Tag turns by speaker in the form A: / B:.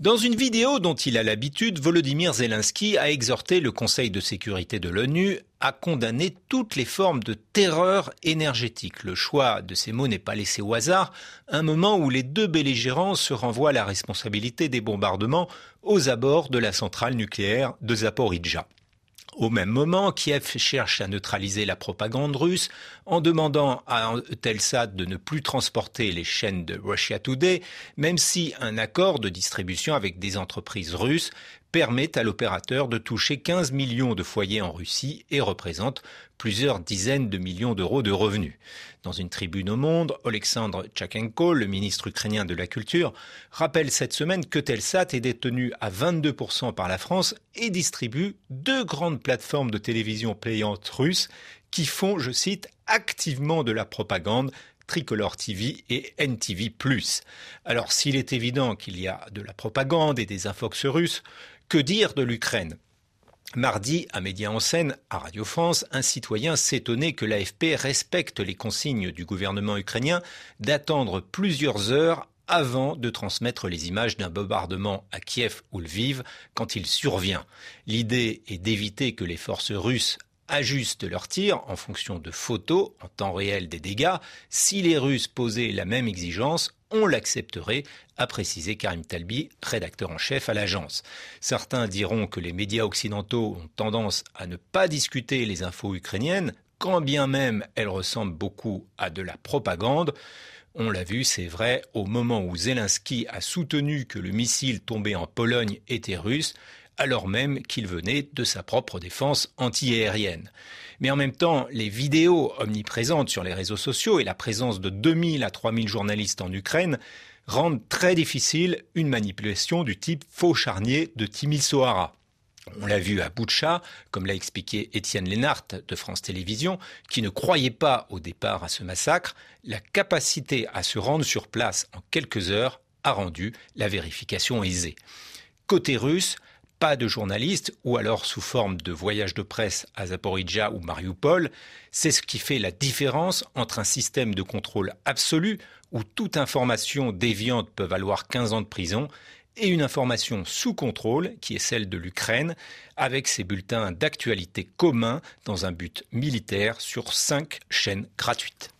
A: Dans une vidéo dont il a l'habitude, Volodymyr Zelensky a exhorté le Conseil de sécurité de l'ONU à condamner toutes les formes de terreur énergétique. Le choix de ces mots n'est pas laissé au hasard, un moment où les deux belligérants se renvoient la responsabilité des bombardements aux abords de la centrale nucléaire de Zaporizhzhia. Au même moment, Kiev cherche à neutraliser la propagande russe en demandant à Telsat de ne plus transporter les chaînes de Russia Today, même si un accord de distribution avec des entreprises russes permet à l'opérateur de toucher 15 millions de foyers en Russie et représente plusieurs dizaines de millions d'euros de revenus. Dans une tribune au Monde, Alexandre Tchachenko, le ministre ukrainien de la Culture, rappelle cette semaine que Telsat est détenu à 22% par la France et distribue deux grandes plateformes de télévision payantes russes qui font, je cite, activement de la propagande Tricolor TV et NTV+. Alors s'il est évident qu'il y a de la propagande et des infox russes, que dire de l'Ukraine? Mardi, à Média en scène, à Radio France, un citoyen s'étonnait que l'AFP respecte les consignes du gouvernement ukrainien d'attendre plusieurs heures avant de transmettre les images d'un bombardement à Kiev ou Lviv quand il survient. L'idée est d'éviter que les forces russes ajustent leurs tirs en fonction de photos en temps réel des dégâts. Si les Russes posaient la même exigence, on l'accepterait, a précisé Karim Talbi, rédacteur en chef à l'agence. Certains diront que les médias occidentaux ont tendance à ne pas discuter les infos ukrainiennes, quand bien même elles ressemblent beaucoup à de la propagande. On l'a vu, c'est vrai, au moment où Zelensky a soutenu que le missile tombé en Pologne était russe, alors même qu'il venait de sa propre défense antiaérienne. Mais en même temps, les vidéos omniprésentes sur les réseaux sociaux et la présence de 2000 à 3000 journalistes en Ukraine rendent très difficile une manipulation du type faux charnier de Timisoara. On l'a vu à Boutcha, comme l'a expliqué Étienne Lénart de France Télévisions, qui ne croyait pas au départ à ce massacre. La capacité à se rendre sur place en quelques heures a rendu la vérification aisée. Côté russe, pas de journalistes ou alors sous forme de voyage de presse à Zaporizhia ou Mariupol. C'est ce qui fait la différence entre un système de contrôle absolu où toute information déviante peut valoir 15 ans de prison et une information sous contrôle qui est celle de l'Ukraine avec ses bulletins d'actualité communs dans un but militaire sur cinq chaînes gratuites.